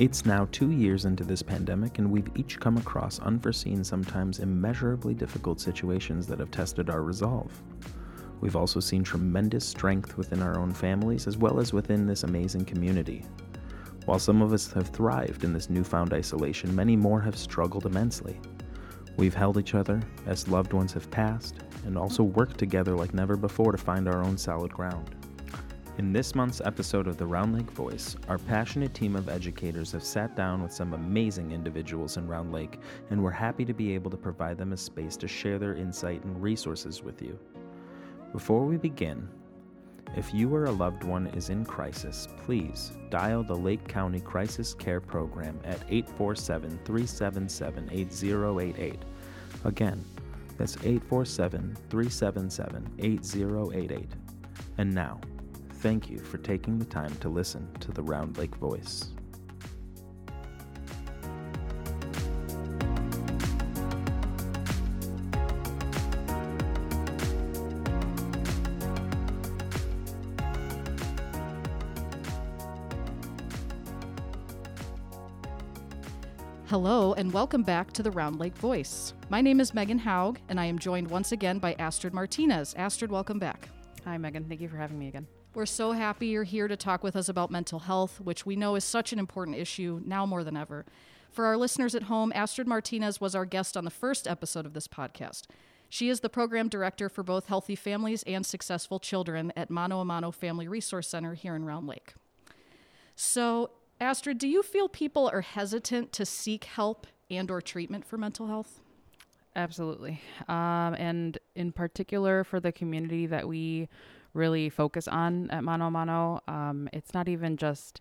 It's now two years into this pandemic, and we've each come across unforeseen, sometimes immeasurably difficult situations that have tested our resolve. We've also seen tremendous strength within our own families as well as within this amazing community. While some of us have thrived in this newfound isolation, many more have struggled immensely. We've held each other as loved ones have passed, and also worked together like never before to find our own solid ground. In this month's episode of the Round Lake Voice, our passionate team of educators have sat down with some amazing individuals in Round Lake, and we're happy to be able to provide them a space to share their insight and resources with you. Before we begin, if you or a loved one is in crisis, please dial the Lake County Crisis Care Program at 847 377 8088. Again, that's 847 377 8088. And now, thank you for taking the time to listen to the Round Lake Voice. Hello, and welcome back to the Round Lake Voice. My name is Megan Haug, and I am joined once again by Astrid Martinez. Astrid, welcome back. Hi, Megan. Thank you for having me again. We're so happy you're here to talk with us about mental health, which we know is such an important issue now more than ever. For our listeners at home, Astrid Martinez was our guest on the first episode of this podcast. She is the program director for both Healthy Families and Successful Children at Mano a Mano Family Resource Center here in Round Lake. So, Astrid, do you feel people are hesitant to seek help and or treatment for mental health? Absolutely. Um, and in particular for the community that we really focus on at Mano Mano, um, it's not even just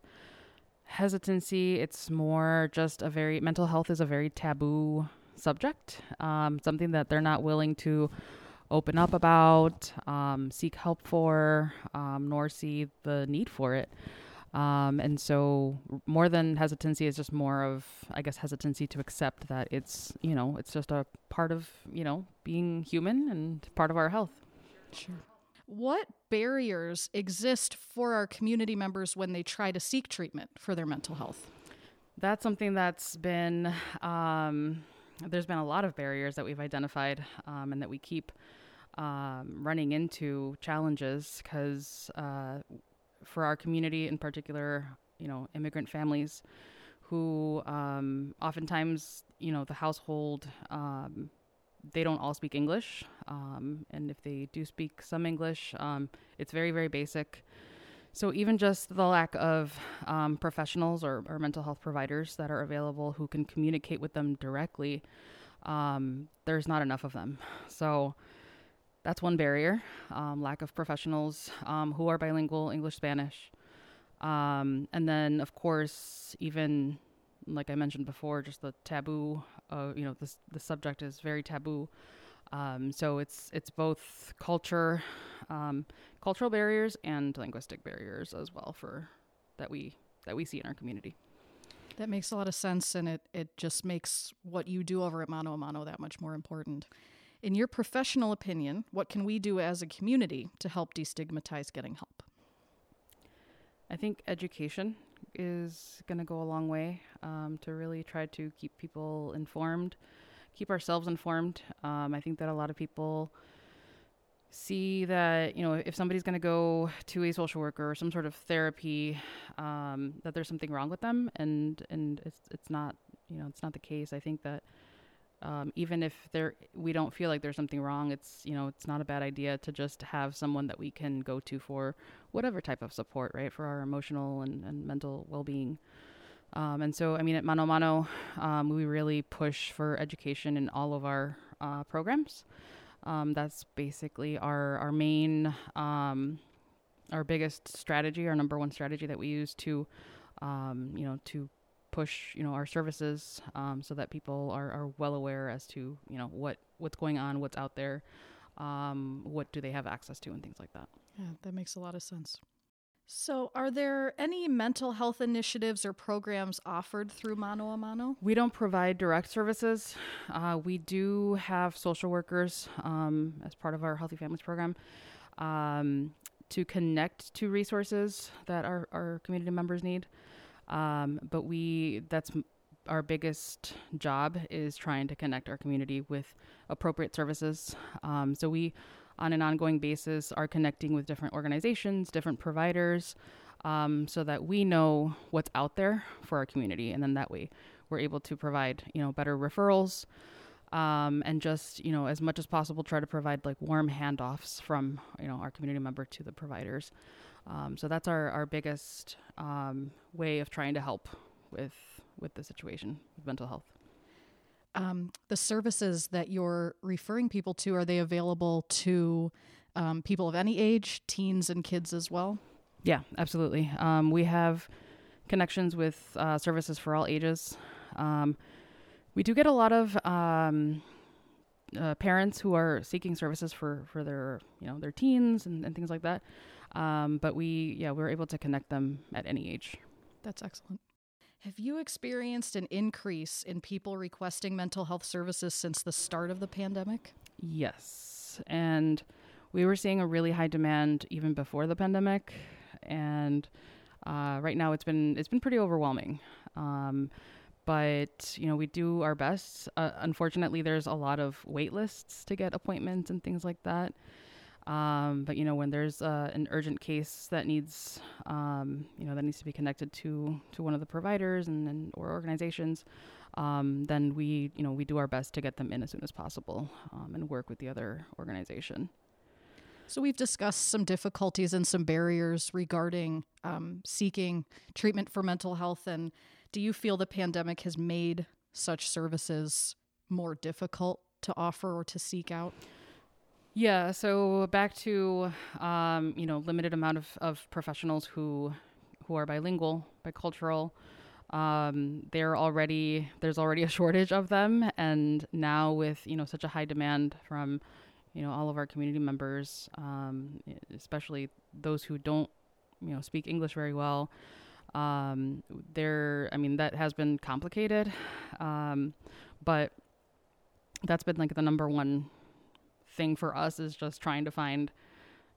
hesitancy, it's more just a very, mental health is a very taboo subject, um, something that they're not willing to open up about, um, seek help for, um, nor see the need for it. Um, and so more than hesitancy is just more of, I guess, hesitancy to accept that it's, you know, it's just a part of, you know, being human and part of our health. Sure. What barriers exist for our community members when they try to seek treatment for their mental health? That's something that's been, um, there's been a lot of barriers that we've identified um, and that we keep um, running into challenges because uh, for our community in particular, you know, immigrant families who um, oftentimes, you know, the household, um, they don't all speak English. Um, and if they do speak some English, um, it's very, very basic. So even just the lack of um, professionals or, or, mental health providers that are available who can communicate with them directly, um, there's not enough of them. So that's one barrier um, lack of professionals who are bilingual English Spanish. Um, and then, of course, even like I mentioned before, just the taboo, uh, you know, this, the subject is very taboo. Um, so it's it's both culture, um, cultural barriers and linguistic barriers as well for that we that we see in our community. That makes a lot of sense, and it it just makes what you do over at Mano a Mano that much more important. In your professional opinion, what can we do as a community to help destigmatize getting help? I think education is going to go a long way um, to really try to keep people informed, keep ourselves informed. Um, I think that a lot of people see that you know if somebody's going to go to a social worker or some sort of therapy um, that there's something wrong with them and and it's it's not you know it's not the case i think that um, even if there we don't feel like there's something wrong it's you know it's not a bad idea to just have someone that we can go to for whatever type of support right for our emotional and, and mental well-being. Um, and so i mean at mano mano um, we really push for education in all of our uh, programs. Um, that's basically our our main um, our biggest strategy our number one strategy that we use to um, you know to push you know our services um, so that people are, are well aware as to you know what what's going on what's out there um, what do they have access to and things like that. Yeah that makes a lot of sense. So are there any mental health initiatives or programs offered through mano a mano? We don't provide direct services. Uh, we do have social workers um, as part of our healthy families program um, to connect to resources that our, our community members need Um, but we, that's our biggest job is trying to connect our community with appropriate services. Um, so we, on an ongoing basis, are connecting with different organizations, different providers, um, so that we know what's out there for our community, and then that way we're able to provide, you know, better referrals, um, and just you know as much as possible try to provide like warm handoffs from you know our community member to the providers. Um, so that's our our biggest um, way of trying to help with with the situation with mental health. Um, the services that you're referring people to are they available to um, people of any age, teens and kids as well? Yeah, absolutely. Um, we have connections with uh, services for all ages. Um, we do get a lot of um, uh, parents who are seeking services for, for their you know their teens and, and things like that. Um, but we yeah we're able to connect them at any age. That's excellent. Have you experienced an increase in people requesting mental health services since the start of the pandemic? Yes, and we were seeing a really high demand even before the pandemic, and uh, right now it's been it's been pretty overwhelming. Um, but you know we do our best. Uh, unfortunately, there's a lot of wait lists to get appointments and things like that. Um, but you know when there's uh, an urgent case that needs um, you know that needs to be connected to to one of the providers and, and or organizations, um, then we you know we do our best to get them in as soon as possible um, and work with the other organization. So, we've discussed some difficulties and some barriers regarding um, seeking treatment for mental health. And do you feel the pandemic has made such services more difficult to offer or to seek out? Yeah, so back to um, you know limited amount of, of professionals who who are bilingual, bicultural. Um, they're already there's already a shortage of them, and now with you know such a high demand from you know all of our community members, um, especially those who don't you know speak English very well. Um, there, I mean, that has been complicated, um, but that's been like the number one thing for us is just trying to find,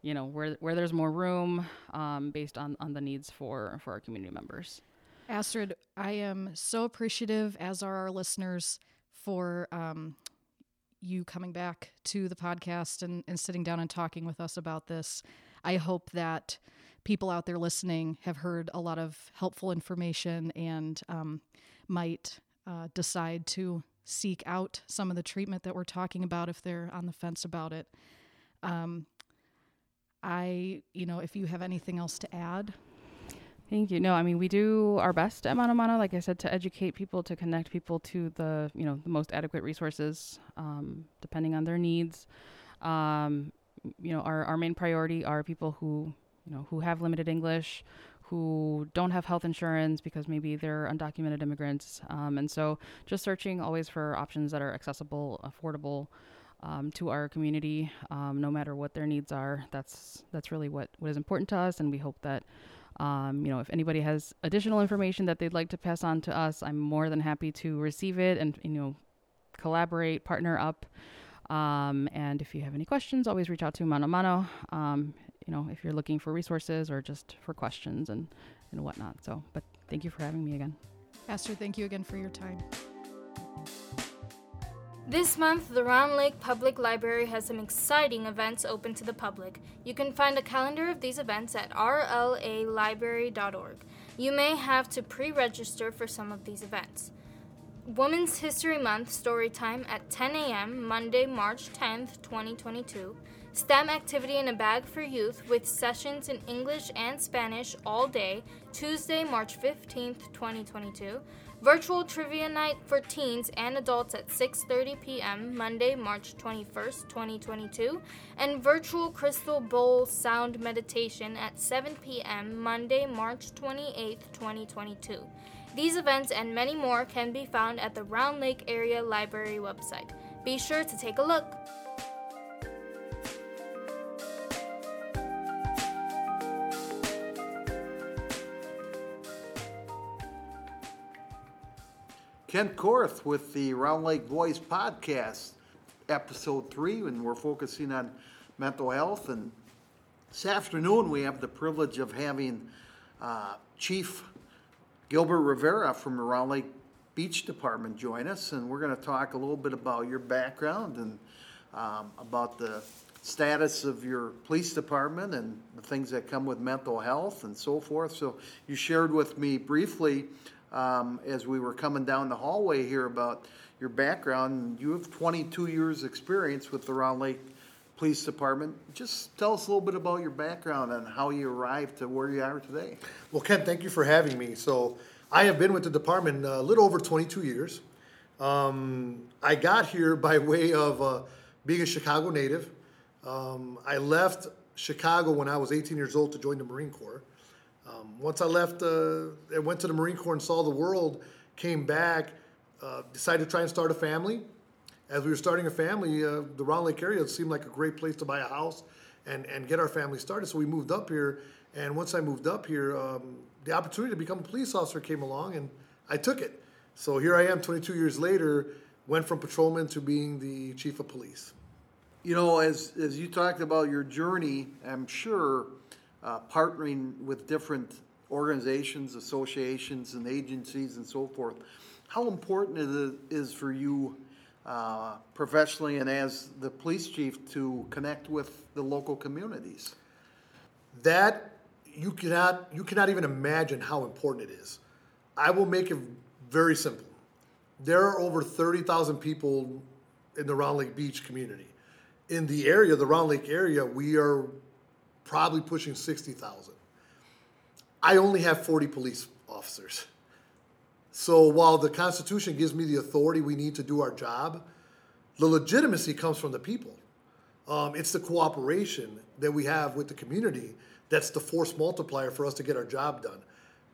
you know, where where there's more room um, based on on the needs for for our community members. Astrid, I am so appreciative, as are our listeners, for um, you coming back to the podcast and, and sitting down and talking with us about this. I hope that people out there listening have heard a lot of helpful information and um, might uh, decide to seek out some of the treatment that we're talking about if they're on the fence about it. Um, I, you know, if you have anything else to add. Thank you. No, I mean we do our best at Mano Mano, like I said, to educate people, to connect people to the you know the most adequate resources, um, depending on their needs. Um, you know, our our main priority are people who you know who have limited English, who don't have health insurance because maybe they're undocumented immigrants, um, and so just searching always for options that are accessible, affordable. Um, to our community, um, no matter what their needs are, that's that's really what, what is important to us, and we hope that um, you know, if anybody has additional information that they'd like to pass on to us, I'm more than happy to receive it and you know, collaborate, partner up. Um, and if you have any questions, always reach out to Mano Mano. Um, you know, if you're looking for resources or just for questions and and whatnot. So, but thank you for having me again. Astrid, thank you again for your time. This month, the Round Lake Public Library has some exciting events open to the public. You can find a calendar of these events at rlalibrary.org. You may have to pre register for some of these events. Women's History Month story time at 10 a.m., Monday, March 10th, 2022. STEM activity in a bag for youth with sessions in English and Spanish all day, Tuesday, March 15th, 2022. Virtual trivia night for teens and adults at 6:30 p.m. Monday, March 21st, 2022, and virtual crystal bowl sound meditation at 7 p.m. Monday, March 28th, 2022. These events and many more can be found at the Round Lake Area Library website. Be sure to take a look. Kent Korth with the Round Lake Voice podcast, episode three, and we're focusing on mental health. And this afternoon, we have the privilege of having uh, Chief Gilbert Rivera from the Round Lake Beach Department join us, and we're going to talk a little bit about your background and um, about the status of your police department and the things that come with mental health and so forth. So you shared with me briefly um, as we were coming down the hallway here about your background. You have 22 years' experience with the Round Lake Police Department. Just tell us a little bit about your background and how you arrived to where you are today. Well, Ken, thank you for having me. So, I have been with the department a little over 22 years. Um, I got here by way of uh, being a Chicago native. Um, I left Chicago when I was 18 years old to join the Marine Corps. Um, once I left, uh, I went to the Marine Corps and saw the world, came back, uh, decided to try and start a family. As we were starting a family, uh, the Round Lake area seemed like a great place to buy a house and, and get our family started. So we moved up here. And once I moved up here, um, the opportunity to become a police officer came along and I took it. So here I am 22 years later, went from patrolman to being the chief of police. You know, as, as you talked about your journey, I'm sure uh, partnering with different organizations, associations, and agencies and so forth, how important it is for you uh, professionally and as the police chief to connect with the local communities? That you cannot you cannot even imagine how important it is. I will make it very simple. There are over 30,000 people in the Round Lake Beach community. In the area, the Round Lake area, we are probably pushing 60,000. I only have 40 police officers. So while the Constitution gives me the authority we need to do our job, the legitimacy comes from the people. Um, it's the cooperation that we have with the community that's the force multiplier for us to get our job done.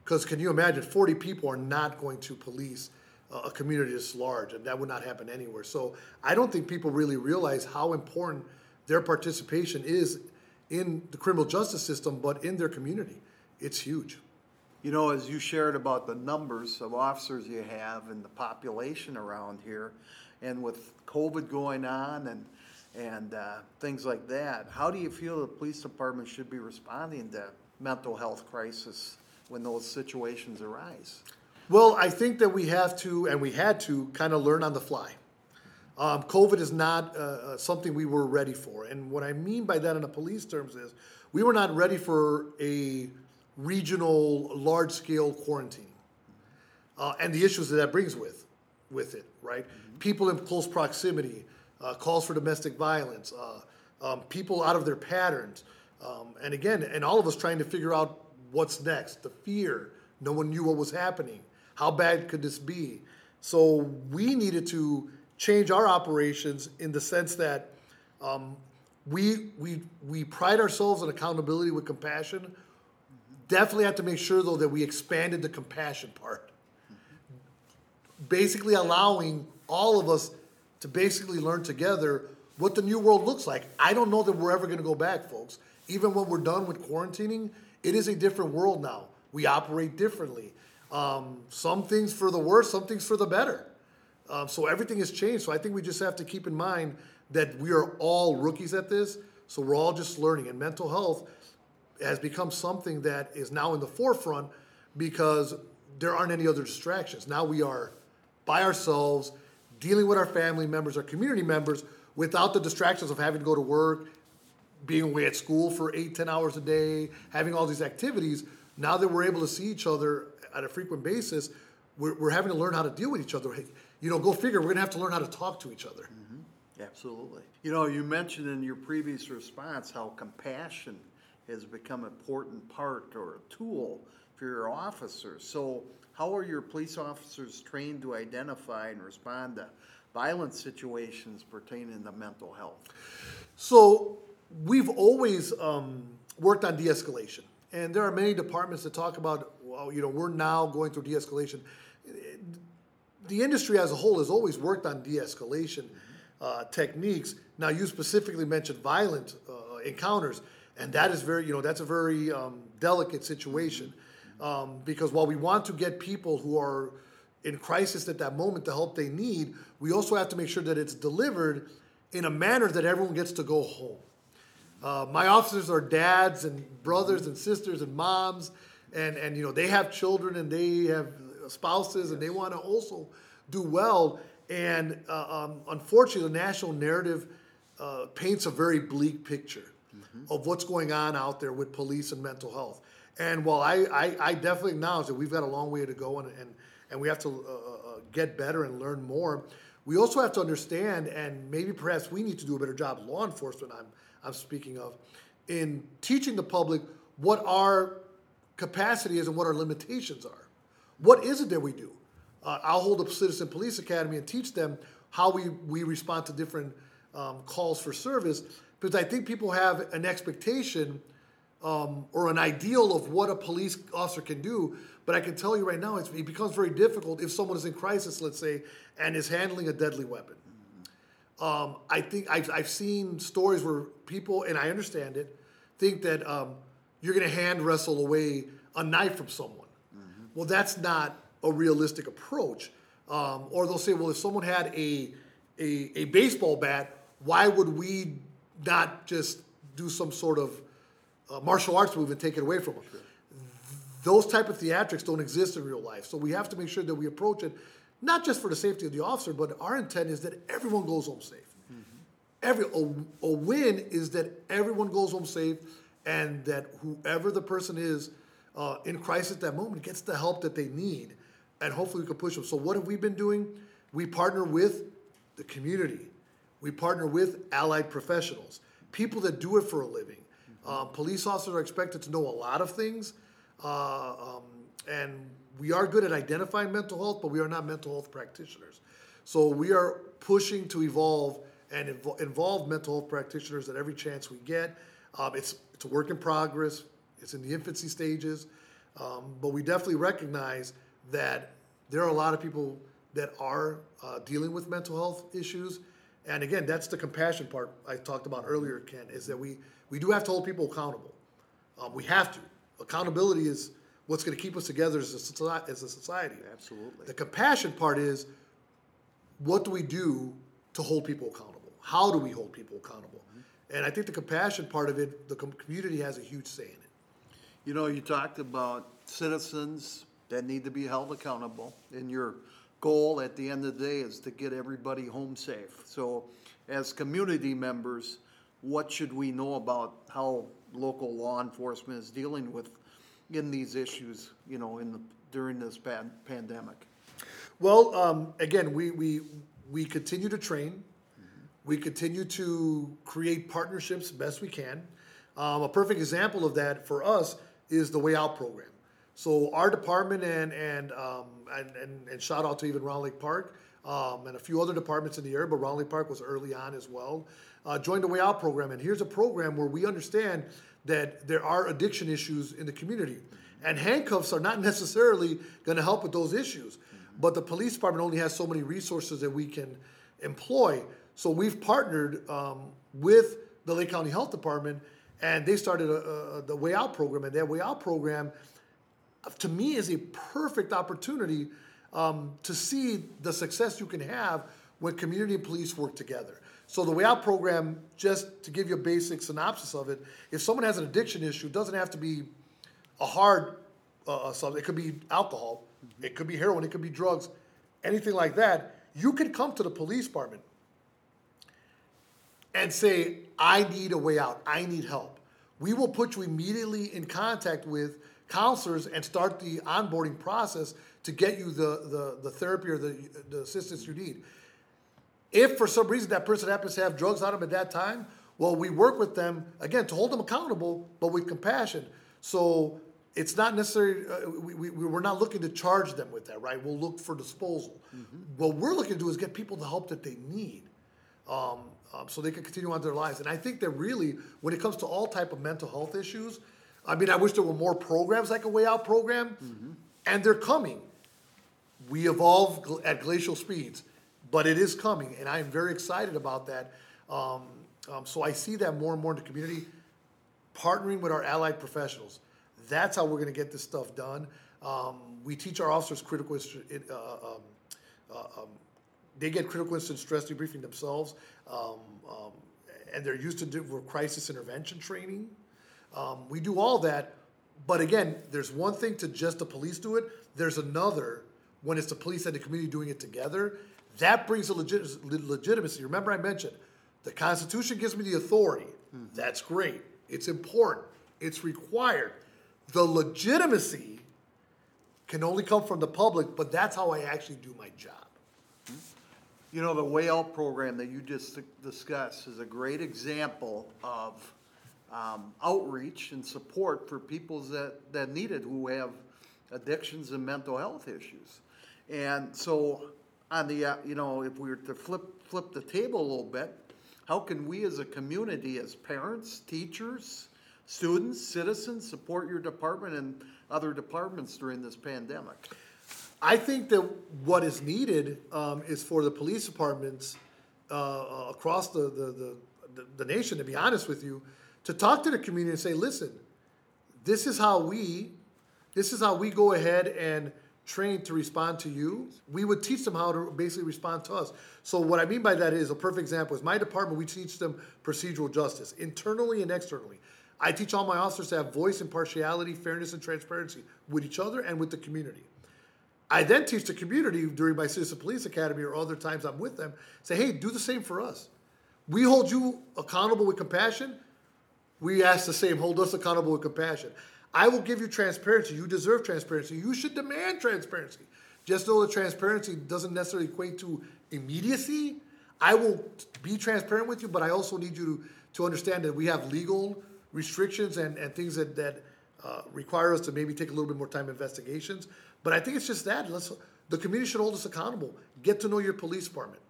Because can you imagine, 40 people are not going to police a community this large, and that would not happen anywhere. So I don't think people really realize how important their participation is in the criminal justice system, but in their community. It's huge. You know, as you shared about the numbers of officers you have and the population around here, and with COVID going on and and uh, things like that, how do you feel the police department should be responding to mental health crisis when those situations arise? Well, I think that we have to, and we had to, kind of learn on the fly. Um, COVID is not uh, uh, something we were ready for. And what I mean by that in a police terms is we were not ready for a regional, large scale quarantine uh, and the issues that that brings with, with it, right? Mm-hmm. People in close proximity, uh, calls for domestic violence, uh, um, people out of their patterns. Um, and again, and all of us trying to figure out what's next, the fear. No one knew what was happening. How bad could this be? So we needed to change our operations in the sense that um, we, we, we pride ourselves on accountability with compassion. Definitely have to make sure, though, that we expanded the compassion part. Basically, allowing all of us to basically learn together what the new world looks like. I don't know that we're ever going to go back, folks. Even when we're done with quarantining, it is a different world now. We operate differently. Um, some things for the worse, some things for the better. Um, so everything has changed. So I think we just have to keep in mind that we are all rookies at this. So we're all just learning. And mental health has become something that is now in the forefront because there aren't any other distractions. Now we are by ourselves, dealing with our family members, our community members, without the distractions of having to go to work, being away at school for eight, ten hours a day, having all these activities. Now that we're able to see each other at a frequent basis, we're, we're having to learn how to deal with each other. You know, go figure, we're going to have to learn how to talk to each other. Mm-hmm. Absolutely. You know, you mentioned in your previous response how compassion has become an important part or a tool for your officers. So, how are your police officers trained to identify and respond to violent situations pertaining to mental health? So, we've always um, worked on de escalation. And there are many departments that talk about, well, you know, we're now going through de escalation. The industry as a whole has always worked on de escalation uh, techniques. Now, you specifically mentioned violent uh, encounters, and that is very, you know, that's a very um, delicate situation. Um, because while we want to get people who are in crisis at that moment the help they need, we also have to make sure that it's delivered in a manner that everyone gets to go home. Uh, my officers are dads and brothers and sisters and moms, and and you know they have children and they have spouses and they want to also do well. And uh, um, unfortunately, the national narrative uh, paints a very bleak picture of what's going on out there with police and mental health. And while I, I, I definitely acknowledge that we've got a long way to go and, and, and we have to uh, uh, get better and learn more, we also have to understand, and maybe perhaps we need to do a better job, law enforcement, I'm, I'm speaking of, in teaching the public what our capacity is and what our limitations are. What is it that we do? Uh, I'll hold up Citizen Police Academy and teach them how we, we respond to different um, calls for service because I think people have an expectation um, or an ideal of what a police officer can do. But I can tell you right now, it becomes very difficult if someone is in crisis, let's say, and is handling a deadly weapon. Um, I think I've, I've seen stories where people, and I understand it, think that um, you're going to hand wrestle away a knife from someone. Well, that's not a realistic approach. Um, or they'll say, well, if someone had a, a, a baseball bat, why would we not just do some sort of uh, martial arts move and take it away from them? Those type of theatrics don't exist in real life. So we have to make sure that we approach it not just for the safety of the officer, but our intent is that everyone goes home safe. Every a, a win is that everyone goes home safe, and that whoever the person is uh, in crisis at that moment gets the help that they need, and hopefully we can push them. So what have we been doing? We partner with the community. We partner with allied professionals, people that do it for a living. Um, police officers are expected to know a lot of things, uh, um, and we are good at identifying mental health, but we are not mental health practitioners. So we are pushing to evolve and invo- involve mental health practitioners at every chance we get. Um, it's it's a work in progress. It's in the infancy stages, um, but we definitely recognize that there are a lot of people that are uh, dealing with mental health issues. And again, that's the compassion part I talked about earlier, Ken, is that we, we do have to hold people accountable. Um, we have to. Accountability is what's going to keep us together as a, society, as a society. Absolutely. The compassion part is what do we do to hold people accountable? How do we hold people accountable? And I think the compassion part of it, the com- community has a huge say in it. You know, you talked about citizens that need to be held accountable, and your goal at the end of the day is to get everybody home safe. So, as community members, what should we know about how local law enforcement is dealing with in these issues? You know, in the during this pan- pandemic. Well, um, again, we, we, we continue to train. We continue to create partnerships best we can. Um, a perfect example of that for us is the Way Out program. So our department and and um, and, and, and shout out to even Round Lake Park um, and a few other departments in the area, but Round Lake Park was early on as well. Uh, joined the Way Out program, and here's a program where we understand that there are addiction issues in the community, and handcuffs are not necessarily going to help with those issues. But the police department only has so many resources that we can employ. So we've partnered um, with the Lake County Health Department, and they started a, a, the Way Out program. And that Way Out program, uh, to me, is a perfect opportunity um, to see the success you can have when community and police work together. So the Way Out program, just to give you a basic synopsis of it, if someone has an addiction issue, it doesn't have to be a hard uh, something. It could be alcohol, it could be heroin, it could be drugs, anything like that. You can come to the police department and say, I need a way out, I need help. We will put you immediately in contact with counselors and start the onboarding process to get you the, the, the therapy or the, the assistance you need. If for some reason that person happens to have drugs on them at that time, well, we work with them again to hold them accountable, but with compassion. So it's not necessarily uh, we, we, we're not looking to charge them with that, right? We'll look for disposal. What we're looking to do is get people the help that they need, um, um, so they can continue on their lives. And I think that really, when it comes to all type of mental health issues, I mean, I wish there were more programs like a Way Out program, and they're coming. We evolve gl- at glacial speeds, but it is coming, and I am very excited about that. Um, um, so I see that more and more in the community, partnering with our allied professionals. That's how we're going to get this stuff done. Um, we teach our officers critical uh, um, uh, um, they get critical incident stress debriefing themselves, um, um, and they're used to do for crisis intervention training. Um, we do all that, but again, there's one thing to just the police do it. There's another when it's the police and the community doing it together. That brings a legit, legitimacy. Remember, I mentioned the Constitution gives me the authority. That's great. It's important. It's required. The legitimacy can only come from the public, but that's how I actually do my job. You know, the Way Out program that you just discussed is a great example of um, outreach and support for people that, that need it who have addictions and mental health issues. And so, on the, uh, you know, if we were to flip, flip the table a little bit, how can we as a community, as parents, teachers, students, citizens, support your department and other departments during this pandemic? I think that what is needed um, is for the police departments uh, across the, the, the, the nation, to be honest with you, to talk to the community and say, listen, this is how we, this is how we go ahead and train to respond to you. We would teach them how to basically respond to us. So what I mean by that is a perfect example is my department. We teach them procedural justice internally and externally. I teach all my officers to have voice, impartiality, fairness, and transparency with each other and with the community. I then teach the community during my Citizen Police Academy or other times I'm with them, say, hey, do the same for us. We hold you accountable with compassion. We ask the same, hold us accountable with compassion. I will give you transparency. You deserve transparency. You should demand transparency. Just know that transparency doesn't necessarily equate to immediacy, I will be transparent with you, but I also need you to, to understand that we have legal restrictions and, and things that, that uh, require us to maybe take a little bit more time investigations. But I think it's just that. Let's, the community should hold us accountable. Get to know your police department.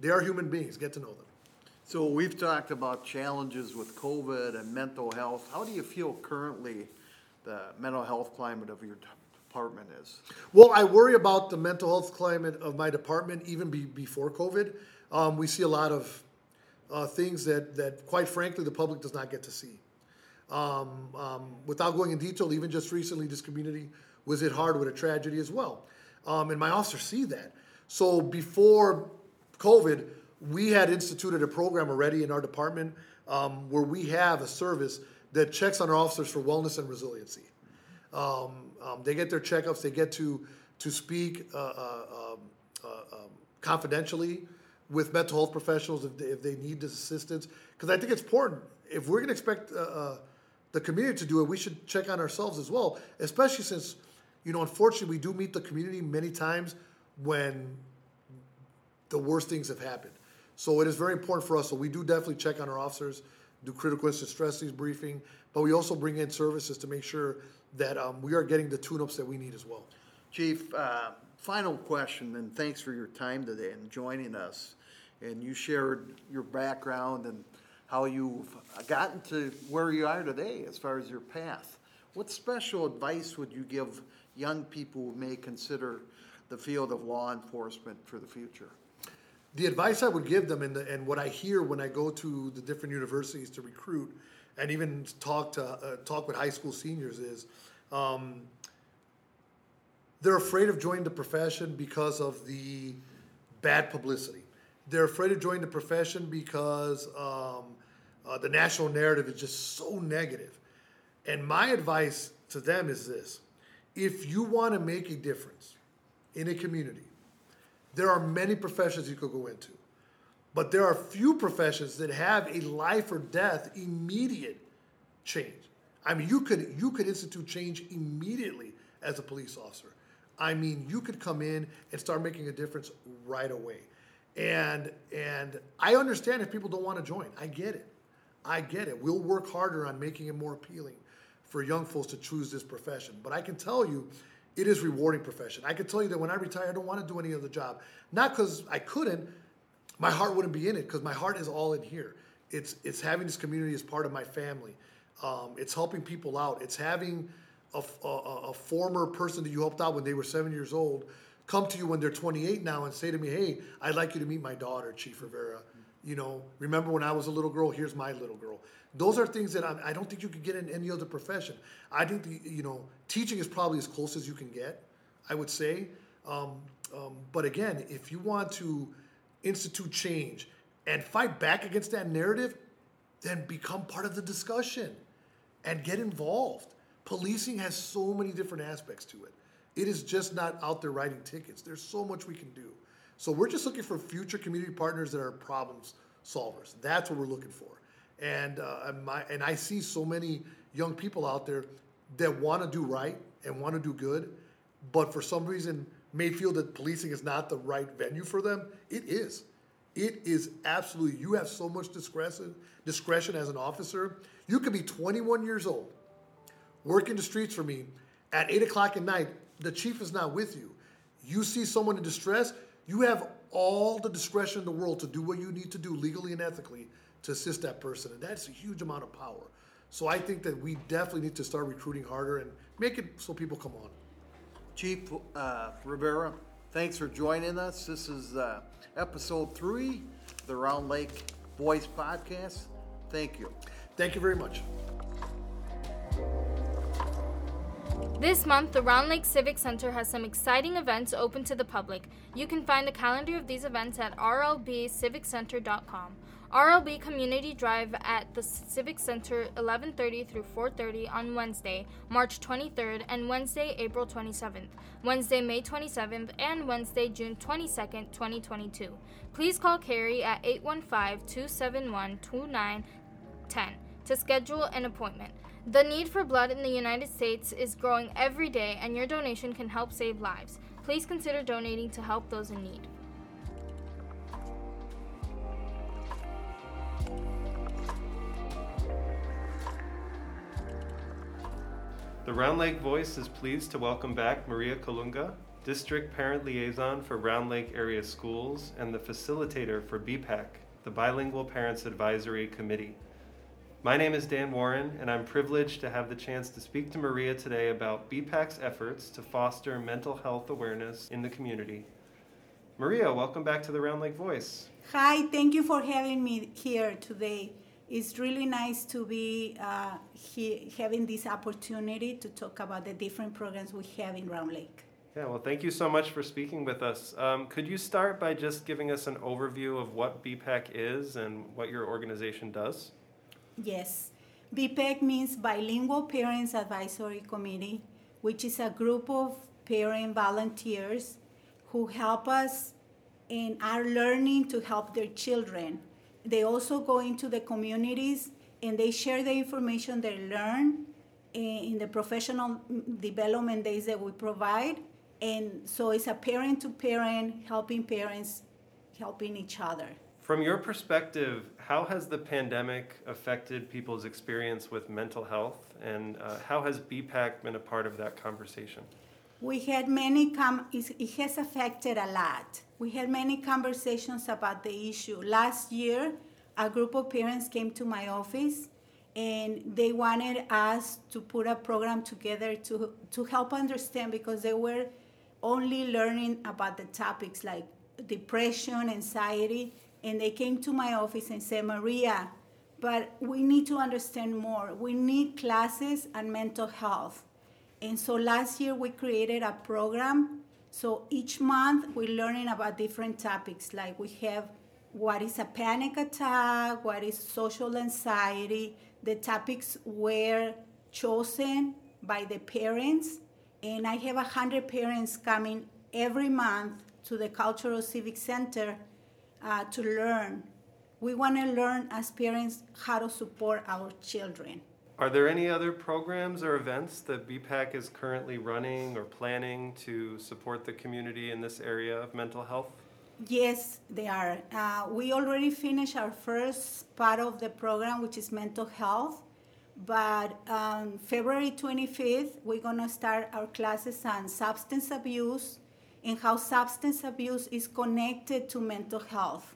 They are human beings. Get to know them. So we've talked about challenges with COVID and mental health. How do you feel currently the mental health climate of your department is? Well, I worry about the mental health climate of my department even be, before COVID. Um, we see a lot of uh, things that, that, quite frankly, the public does not get to see. Um, um, without going in detail, even just recently, this community was hit hard with a tragedy as well. Um, and my officers see that. So before COVID, we had instituted a program already in our department um, where we have a service that checks on our officers for wellness and resiliency. Um, um, they get their checkups, they get to, to speak uh, uh, uh, confidentially with mental health professionals if they, if they need this assistance. Because I think it's important. If we're going to expect uh, uh, the community to do it, we should check on ourselves as well, especially since, you know, unfortunately, we do meet the community many times when the worst things have happened. So it is very important for us. So we do definitely check on our officers do critical incident stress briefing, but we also bring in services to make sure that um, we are getting the tune-ups that we need as well. Chief, uh, final question, and thanks for your time today and joining us. And you shared your background and how you've gotten to where you are today as far as your path. What special advice would you give young people who may consider the field of law enforcement for the future? the advice I would give them and, the, and what I hear when I go to the different universities to recruit and even talk to uh, talk with high school seniors is um, they're afraid of joining the profession because of the bad publicity. They're afraid of joining the profession because um, uh, the national narrative is just so negative. And my advice to them is this if you want to make a difference in a community, there are many professions you could go into, but there are few professions that have a life or death immediate change. I mean, you could you could institute change immediately as a police officer. I mean, you could come in and start making a difference right away. And and I understand if people don't want to join. I get it. I get it. We'll work harder on making it more appealing for young folks to choose this profession. But I can tell you it is rewarding profession. I can tell you that when I retire, I don't want to do any other job. Not because I couldn't, my heart wouldn't be in it because my heart is all in here. It's it's having this community as part of my family. Um, it's helping people out. It's having a, a, a, former person that you helped out when they were seven years old come to you when they're 28 now and say to me, "Hey, I'd like you to meet my daughter, Chief Rivera. You know, remember when I was a little girl? Here's my little girl." Those are things that I, I don't think you could get in any other profession. I think the, you know teaching is probably as close as you can get. I would say, um, um, but again, if you want to institute change and fight back against that narrative, then become part of the discussion and get involved. policing has so many different aspects to it. It is just not out there writing tickets. There's so much we can do. So we're just looking for future community partners that are problems solvers. That's what we're looking for. And uh, and my and I see so many young people out there that want to do right and want to do good, but for some reason may feel that policing is not the right venue for them. It is. It is absolutely. You have so much discretion discretion as an officer. You could be 21 years old, working the streets for me at eight o'clock at night. The chief is not with you. You see someone in distress. You have all the discretion in the world to do what you need to do legally and ethically to assist that person, and that's a huge amount of power. So I think that we definitely need to start recruiting harder and make it so people come on. Chief uh, Rivera, thanks for joining us. This is uh, episode three, the Round Lake Voice Podcast. Thank you. Thank you very much. This month, the Round Lake Civic Center has some exciting events open to the public. You can find a calendar of these events at rlbciviccenter.com. RLB Community Drive at the Civic Center 11:30 through 4:30 on Wednesday, March 23rd and Wednesday, April 27th, Wednesday, May 27th and Wednesday, June 22nd, 2022. Please call Carrie at 815-271-2910 to schedule an appointment. The need for blood in the United States is growing every day and your donation can help save lives. Please consider donating to help those in need. The Round Lake Voice is pleased to welcome back Maria Colunga, District Parent Liaison for Round Lake Area Schools and the facilitator for BPAC, the Bilingual Parents Advisory Committee. My name is Dan Warren, and I'm privileged to have the chance to speak to Maria today about BPAC's efforts to foster mental health awareness in the community. Maria, welcome back to the Round Lake Voice. Hi, thank you for having me here today. It's really nice to be uh, he, having this opportunity to talk about the different programs we have in Round Lake. Yeah, well, thank you so much for speaking with us. Um, could you start by just giving us an overview of what BPAC is and what your organization does? Yes. BPAC means Bilingual Parents Advisory Committee, which is a group of parent volunteers who help us and are learning to help their children they also go into the communities and they share the information they learn in the professional development days that we provide. And so it's a parent to parent, helping parents, helping each other. From your perspective, how has the pandemic affected people's experience with mental health, and uh, how has BPAC been a part of that conversation? We had many com- it has affected a lot. We had many conversations about the issue. Last year, a group of parents came to my office and they wanted us to put a program together to to help understand because they were only learning about the topics like depression, anxiety, and they came to my office and said, "Maria, but we need to understand more. We need classes on mental health." And so last year we created a program. So each month we're learning about different topics. Like we have what is a panic attack, what is social anxiety. The topics were chosen by the parents. And I have 100 parents coming every month to the Cultural Civic Center uh, to learn. We want to learn as parents how to support our children. Are there any other programs or events that BPAC is currently running or planning to support the community in this area of mental health? Yes, they are. Uh, we already finished our first part of the program, which is mental health. But um, February 25th, we're going to start our classes on substance abuse and how substance abuse is connected to mental health.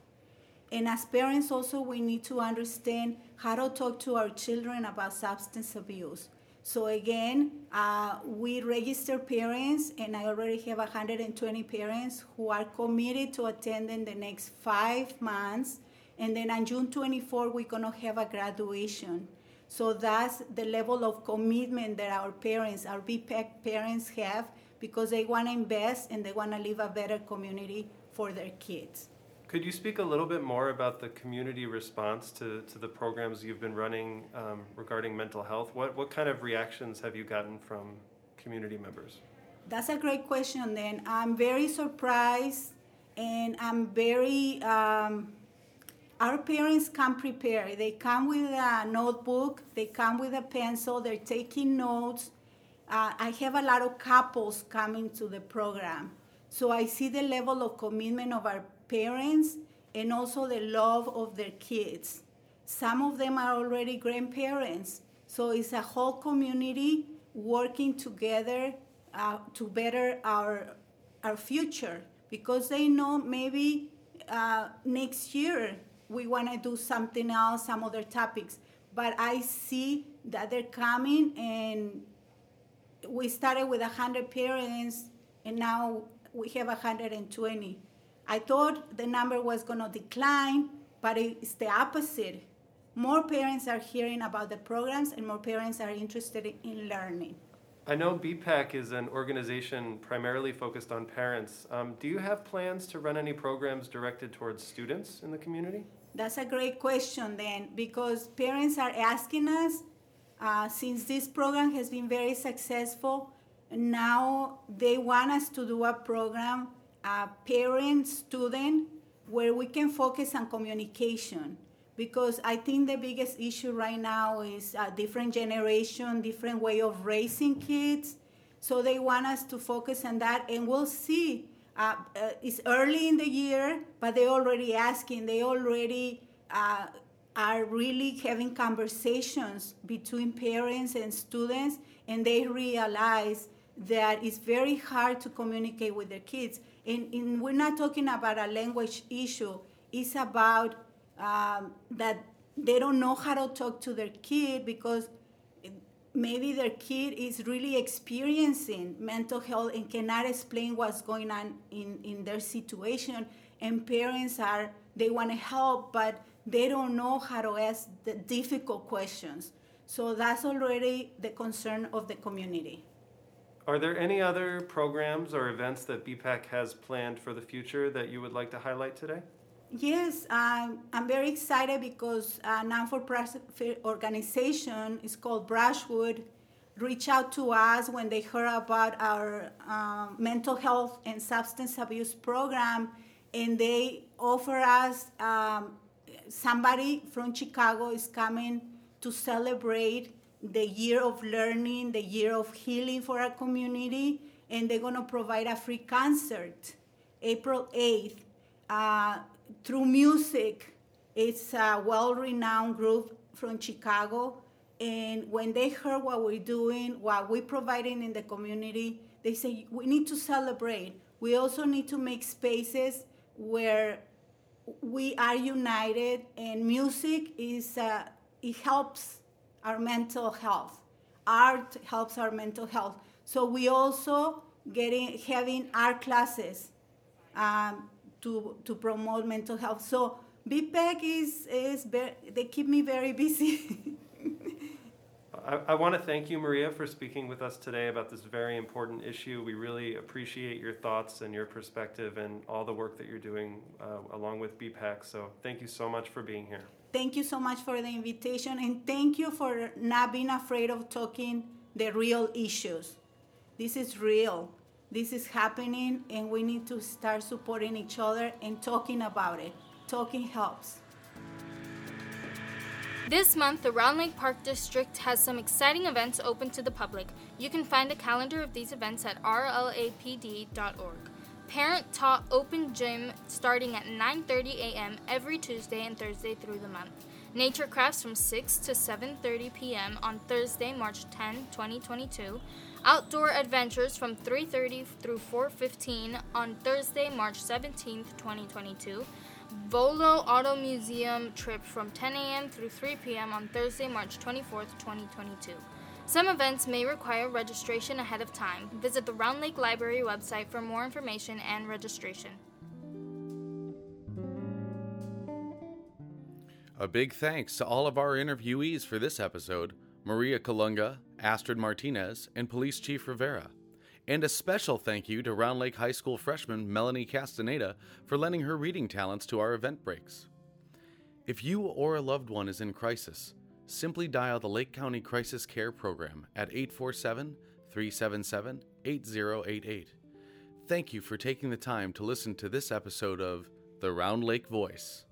And as parents, also, we need to understand how to talk to our children about substance abuse. So again, uh, we register parents, and I already have 120 parents who are committed to attending the next five months. And then on June 24, we're gonna have a graduation. So that's the level of commitment that our parents, our BPAC parents have, because they wanna invest and they wanna leave a better community for their kids. Could you speak a little bit more about the community response to, to the programs you've been running um, regarding mental health? What, what kind of reactions have you gotten from community members? That's a great question. Then I'm very surprised, and I'm very. Um, our parents come prepared. They come with a notebook. They come with a pencil. They're taking notes. Uh, I have a lot of couples coming to the program, so I see the level of commitment of our parents and also the love of their kids. Some of them are already grandparents, so it's a whole community working together uh, to better our our future because they know maybe uh, next year we want to do something else, some other topics. But I see that they're coming, and we started with 100 parents, and now we have 120. I thought the number was going to decline, but it's the opposite. More parents are hearing about the programs, and more parents are interested in learning. I know BPAC is an organization primarily focused on parents. Um, do you have plans to run any programs directed towards students in the community? That's a great question, then, because parents are asking us uh, since this program has been very successful. Now they want us to do a program, a parent student, where we can focus on communication because I think the biggest issue right now is a different generation, different way of raising kids. So they want us to focus on that, and we'll see. Uh, uh, it's early in the year, but they're already asking. They already uh, are really having conversations between parents and students, and they realize that it's very hard to communicate with their kids. And, and we're not talking about a language issue. It's about um, that they don't know how to talk to their kid because maybe their kid is really experiencing mental health and cannot explain what's going on in, in their situation and parents are they want to help but they don't know how to ask the difficult questions. So that's already the concern of the community. Are there any other programs or events that BPAC has planned for the future that you would like to highlight today? Yes, I'm, I'm very excited because a non-for-profit organization is called Brushwood reached out to us when they heard about our um, mental health and substance abuse program, and they offer us um, somebody from Chicago is coming to celebrate the year of learning, the year of healing for our community, and they're going to provide a free concert April 8th. Uh, through music. It's a well renowned group from Chicago. And when they heard what we're doing, what we're providing in the community, they say, we need to celebrate. We also need to make spaces where we are united, and music is, uh, it helps our mental health. Art helps our mental health. So we also getting having art classes. Um, to, to promote mental health. So BPAC is, is very, they keep me very busy. I, I want to thank you, Maria, for speaking with us today about this very important issue. We really appreciate your thoughts and your perspective and all the work that you're doing uh, along with BPAC. So thank you so much for being here. Thank you so much for the invitation, and thank you for not being afraid of talking the real issues. This is real this is happening and we need to start supporting each other and talking about it. Talking helps. This month, the Round Lake Park District has some exciting events open to the public. You can find a calendar of these events at rlapd.org. Parent Tot Open Gym starting at 9:30 a.m. every Tuesday and Thursday through the month. Nature Crafts from 6 to 7:30 p.m. on Thursday, March 10, 2022. Outdoor Adventures from 3:30 through 4:15 on Thursday, March 17, 2022. Volo Auto Museum trip from 10 a.m. through 3 p.m. on Thursday, March 24, 2022. Some events may require registration ahead of time. Visit the Round Lake Library website for more information and registration. A big thanks to all of our interviewees for this episode Maria Kalunga, Astrid Martinez, and Police Chief Rivera. And a special thank you to Round Lake High School freshman Melanie Castaneda for lending her reading talents to our event breaks. If you or a loved one is in crisis, simply dial the Lake County Crisis Care Program at 847 377 8088. Thank you for taking the time to listen to this episode of The Round Lake Voice.